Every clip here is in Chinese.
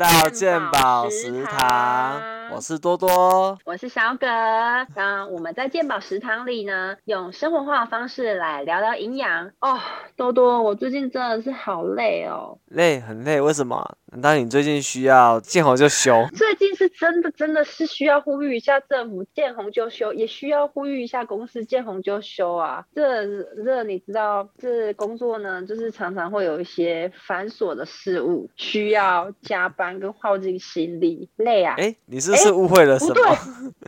到鉴宝食堂，我是多多，我是小葛。那我们在健宝食堂里呢，用生活化的方式来聊聊营养哦。多多，我最近真的是好累哦，累很累，为什么？难道你最近需要见红就休？最近是真的，真的是需要呼吁一下政府见红就休，也需要呼吁一下公司见红就休啊。这这你知道，这工作呢，就是常常会有一些繁琐的事物，需要加班跟耗尽心力，累啊。哎，你是不是误会了什么？对，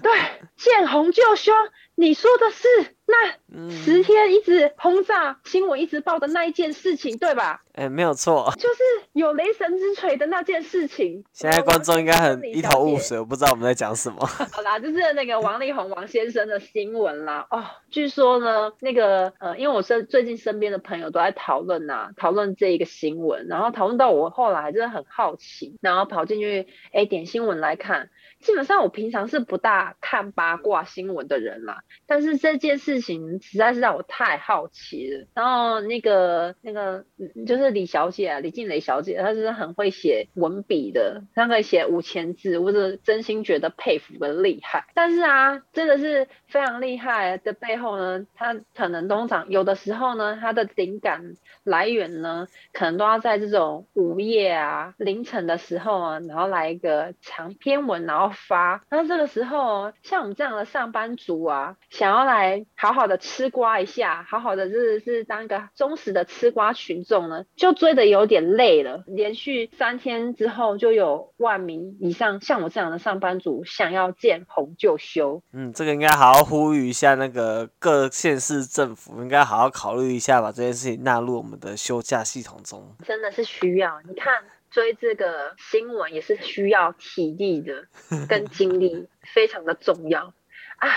对，见红就凶。你说的是那十天一直轰炸新闻一直报的那一件事情，对吧？哎，没有错，就是有雷神之锤的那件事情。现在观众应该很一头雾水，我不知道我们在讲什么。好啦，就是那个王力宏王先生的新闻啦。哦，据说呢，那个呃，因为我身最近身边的朋友都在讨论呐，讨论这一个新闻，然后讨论到我后来真的很好奇，然后跑进去哎点新闻来看。基本上我平常是不大看八卦新闻的人啦，但是这件事情实在是让我太好奇了。然后那个那个就是李小姐啊，李静蕾小姐，她是很会写文笔的，她可以写五千字，我是真心觉得佩服的厉害。但是啊，真的是非常厉害的背后呢，她可能通常有的时候呢，她的灵感来源呢，可能都要在这种午夜啊、凌晨的时候啊，然后来一个长篇文，然后。发，那这个时候，像我们这样的上班族啊，想要来好好的吃瓜一下，好好的就是是当一个忠实的吃瓜群众呢，就追的有点累了。连续三天之后，就有万名以上像我这样的上班族想要见红就休。嗯，这个应该好好呼吁一下，那个各县市政府应该好好考虑一下，把这件事情纳入我们的休假系统中。真的是需要，你看。追这个新闻也是需要体力的，跟精力非常的重要啊。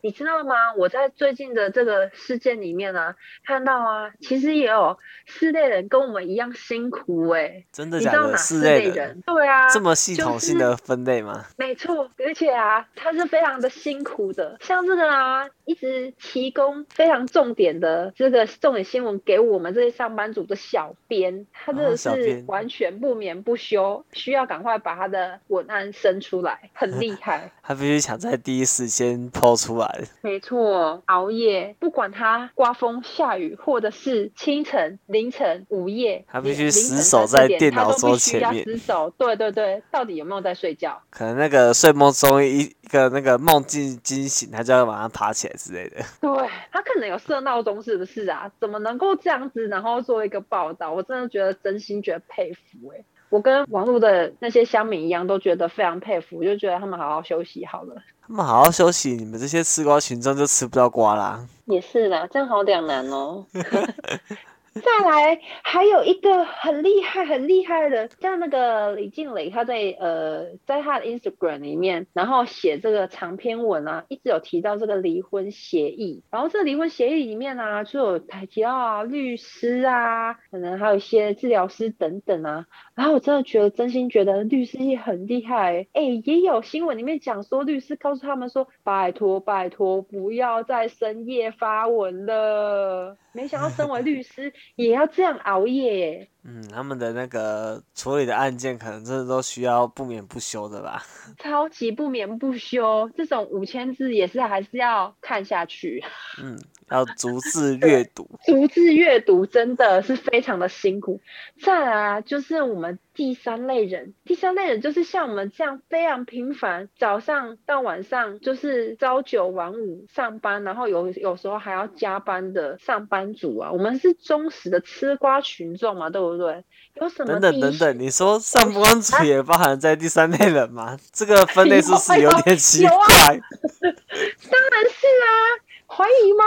你知道吗？我在最近的这个事件里面呢，看到啊，其实也有四类人跟我们一样辛苦哎。真的假的？四类人？对啊。这么系统性的分类吗？没错，而且啊，他是非常的辛苦的。像这个啊，一直提供非常重点的这个重点新闻给我们这些上班族的小编，他真的是完全不眠不休，需要赶快把他的文案生出来，很厉害。他必须抢在第一时间抛出来。没错，熬夜，不管他刮风下雨，或者是清晨、凌晨、午夜，他必须死守在电脑桌前面。死守，对对对，到底有没有在睡觉？可能那个睡梦中一一个那个梦境惊醒，他就要马上爬起来之类的。对他可能有设闹钟，是不是啊？怎么能够这样子，然后做一个报道？我真的觉得真心觉得佩服哎。我跟网络的那些乡民一样，都觉得非常佩服，就觉得他们好好休息好了。他们好好休息，你们这些吃瓜群众就吃不到瓜啦。也是啦，这样好两难哦。再来，还有一个很厉害、很厉害的，像那个李静蕾，她在呃，在她的 Instagram 里面，然后写这个长篇文啊，一直有提到这个离婚协议。然后这离婚协议里面啊，就有提到啊，律师啊，可能还有一些治疗师等等啊。然后我真的觉得，真心觉得律师也很厉害。哎，也有新闻里面讲说，律师告诉他们说，拜托拜托，不要再深夜发文了。没想到身为律师也要这样熬夜。嗯，他们的那个处理的案件，可能真的都需要不眠不休的吧？超级不眠不休，这种五千字也是还是要看下去。嗯，要逐字阅读。逐字阅读真的是非常的辛苦。再来啊，就是我们。第三类人，第三类人就是像我们这样非常频繁，早上到晚上就是朝九晚五上班，然后有有时候还要加班的上班族啊。我们是忠实的吃瓜群众嘛，对不对？有什么？等等等等，你说上班族也包含在第三类人吗？这个分类是不是 有点奇怪？当然是啊。怀疑吗？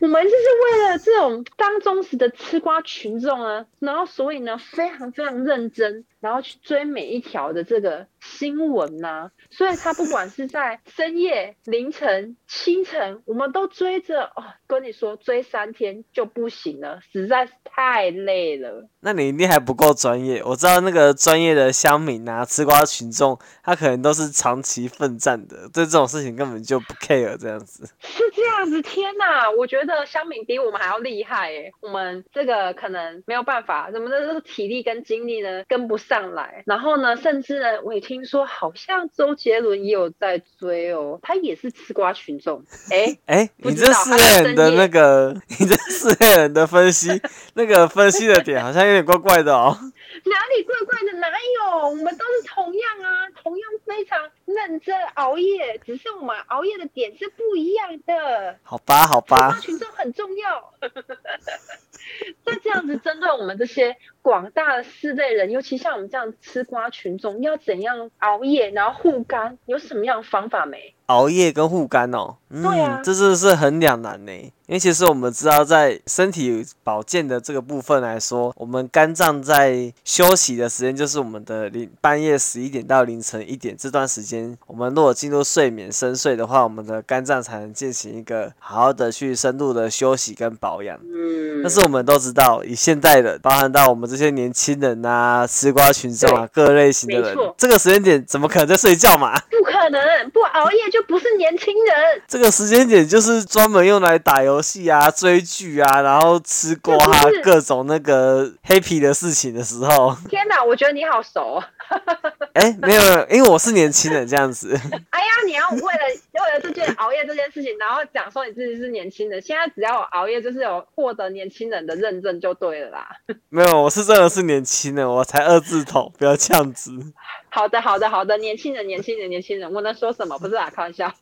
我们就是为了这种当忠实的吃瓜群众啊，然后所以呢，非常非常认真，然后去追每一条的这个新闻呐。所以他不管是在深夜、凌晨、清晨，我们都追着哦。跟你说，追三天就不行了，实在是太累了。那你一定还不够专业。我知道那个专业的乡民啊，吃瓜群众，他可能都是长期奋战的，对这种事情根本就不 care 这样子。是这样子。天呐，我觉得乡民比我们还要厉害诶。我们这个可能没有办法，怎么的，这个体力跟精力呢跟不上。上来。然后呢，甚至呢，我也听说好像周杰伦也有在追哦，他也是吃瓜群众。哎哎，不你这四类人的那个，你这四类人的分析，那个分析的点好像有点怪怪的哦。哪里怪怪的？哪有？我们都是同样啊，同样非常认真熬夜，只是我们熬夜的点是不一样的。好吧，好吃瓜吧，群众很重要。那这样子，针对我们这些广大的四类人，尤其像我们这样吃瓜群众，要怎样熬夜，然后护肝，有什么样的方法没？熬夜跟护肝哦，嗯，对啊这真的是很两难呢。因为其实我们知道，在身体保健的这个部分来说，我们肝脏在休息的时间就是我们的零半夜十一点到凌晨一点这段时间，我们如果进入睡眠深睡的话，我们的肝脏才能进行一个好好的去深度的休息跟保养。嗯，但是我们都知道，以现代人，包含到我们这些年轻人啊、吃瓜群众啊、各类型的人，这个时间点怎么可能在睡觉嘛？不可能，不熬夜就不是年轻人。这个时间点就是专门用来打游戏啊、追剧啊，然后吃瓜啊各种那个 happy 的事情的时候。天哪，我觉得你好熟哦。哎，没有没有，因为我是年轻人这样子。哎呀，你要为了为了这件熬夜这件事情，然后讲说你自己是年轻人，现在只要有熬夜，就是有获得年轻人的认证就对了啦。没有，我是真的是年轻人，我才二字头，不要这样子。好的，好的，好的，年轻人，年轻人，年轻人，我能说什么？不是啊，开玩笑。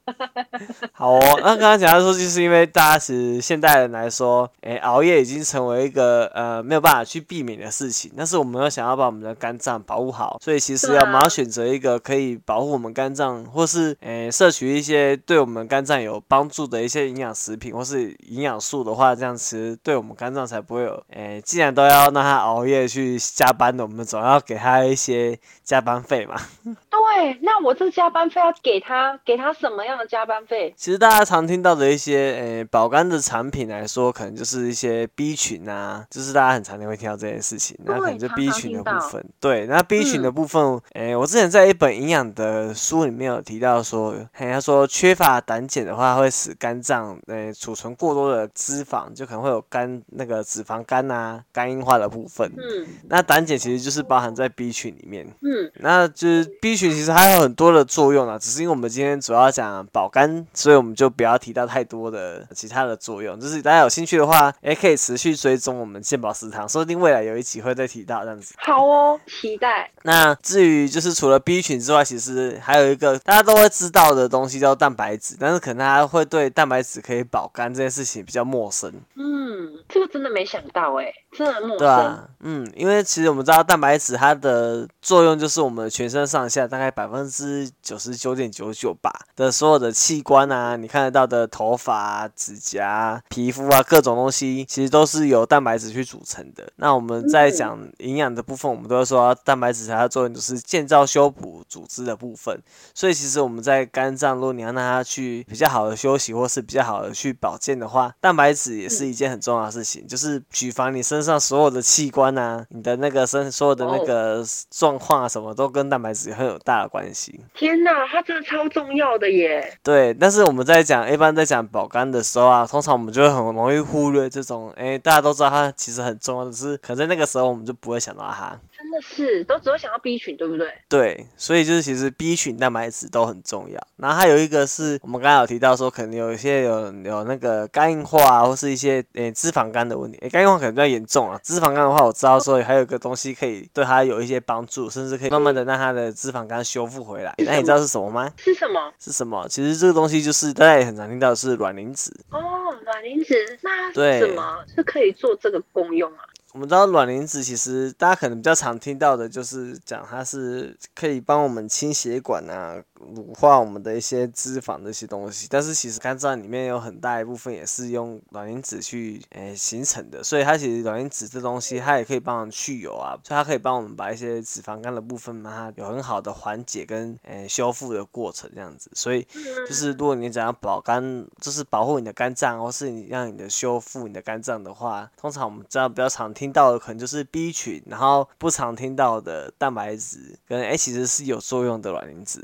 好哦，那刚刚讲到说，就是因为大家其实现代人来说，哎，熬夜已经成为一个呃没有办法去避免的事情。但是我们又想要把我们的肝脏保护好，所以其实我们要选择一个可以保护我们肝脏，或是诶摄取一些对我们肝脏有帮助的一些营养食品或是营养素的话，这样其实对我们肝脏才不会有诶，既然都要让他熬夜去加班的，我们总要给他一些加班费嘛。对，那我这加班费要给他，给他什么样的加班费？其实大家常听到的一些诶保肝的产品来说，可能就是一些 B 群啊，就是大家很常会听到这件事情。那可能就 B 群的部分，对，那 B 群的部分，诶、我之前在一本营养的书里面有提到说，嘿，他说缺乏胆碱的话，会使肝脏诶储存过多的脂肪，就可能会有肝那个脂肪肝啊、肝硬化的部分。嗯那胆碱其实就是包含在 B 群里面。嗯，那就是 B 群其实还有很多的作用啊，只是因为我们今天主要讲保肝，所以我们就不要提到太多的其他的作用。就是大家有兴趣的话，也可以持续追踪我们健保食堂，说不定未来有一集会再提到这样子。好哦，期待。那至于就是除了 B 群之外，其实还有一个大家都会知道的东西叫蛋白质，但是可能大家会对蛋白质可以保肝这件事情比较陌生。嗯，这个真的没想到哎，真的陌生。对啊，嗯，因为其实我们知道蛋白质它的作用就是我们全身上下大概百分之九十九点九九吧的所有的器官啊，你看得到的头发、啊、指甲、皮肤啊各种东西，其实都是由蛋白质去组成的。那我们在嗯讲营养的部分，我们都会说蛋白质它的作用就是建造、修补组织的部分。所以其实我们在肝脏，如果你要让它去比较好的休息，或是比较好的去保健的话，蛋白质也是一件很重要的事情。就是举凡你身上所有的器官啊，你的那个身所有的那个状况啊，什么都跟蛋白质很有大的关系。天哪，它真的超重要的耶。对，但是我们在讲一般在讲保肝的时候啊，通常我们就会很容易忽略这种，哎、大家都知道它其实很重要，只是可能在那个时候我们就不会想到它。真的是，都只会想到 B 群，对不对？对，所以就是其实 B 群蛋白质都很重要。然后还有一个是我们刚才有提到说，可能有一些有有那个肝硬化啊，或是一些诶、脂肪肝的问题。诶、肝硬化可能比较严重啊。脂肪肝的话，我知道说还有一个东西可以对它有一些帮助，甚至可以慢慢的让它的脂肪肝修复回来。那你知道是什么吗？是什么？是什么？其实这个东西就是大家也很常听到的是卵磷脂。哦，卵磷脂，那对什么是可以做这个功用啊？我们知道卵磷脂其实大家可能比较常听到的就是讲它是可以帮我们清血管啊，乳化我们的一些脂肪这些东西，但是其实肝脏里面有很大一部分也是用卵磷脂去诶、形成的，所以它其实卵磷脂这东西它也可以帮我们去油啊，所以它可以帮我们把一些脂肪肝的部分嘛它有很好的缓解跟诶、修复的过程这样子，所以就是如果你想要保肝，就是保护你的肝脏，或是你让你的修复你的肝脏的话，通常我们知道比较常听到的可能就是 B 群，然后不常听到的蛋白质跟诶、其实是有作用的卵磷脂。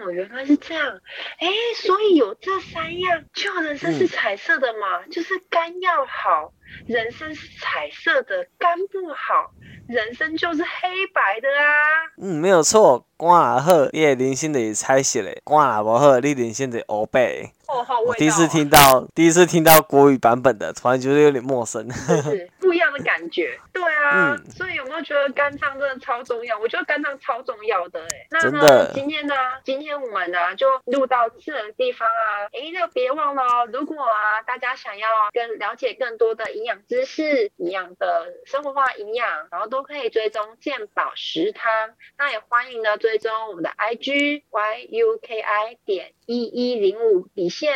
嗯，哦，原来是这样。哎，所以有这三样，就人生是彩色的嘛？就是肝要好，人生是彩色的；肝不好，人生就是黑白的啊。嗯，没有错。肝若好，你的人生就是彩色的；肝若无好，你人生就黑白。哦，好我第一次听到，第一次听到国语版本的，突然觉得有点陌生。是不一样的感觉。对啊，所以有没有觉得肝脏真的超重要？我觉得肝脏超重要的哎。那呢，今天呢，今天我们呢就录到这个地方啊。哎，那别忘了哦，如果啊大家想要更了解更多的营养知识、营养的生活化营养，然后都可以追踪健保食汤。那也欢迎呢追踪我们的 IG yuki 点一一零五底线。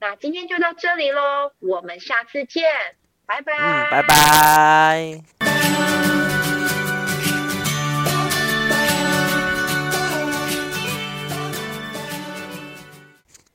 那今天就到这里喽，我们下次见，嗯，拜拜。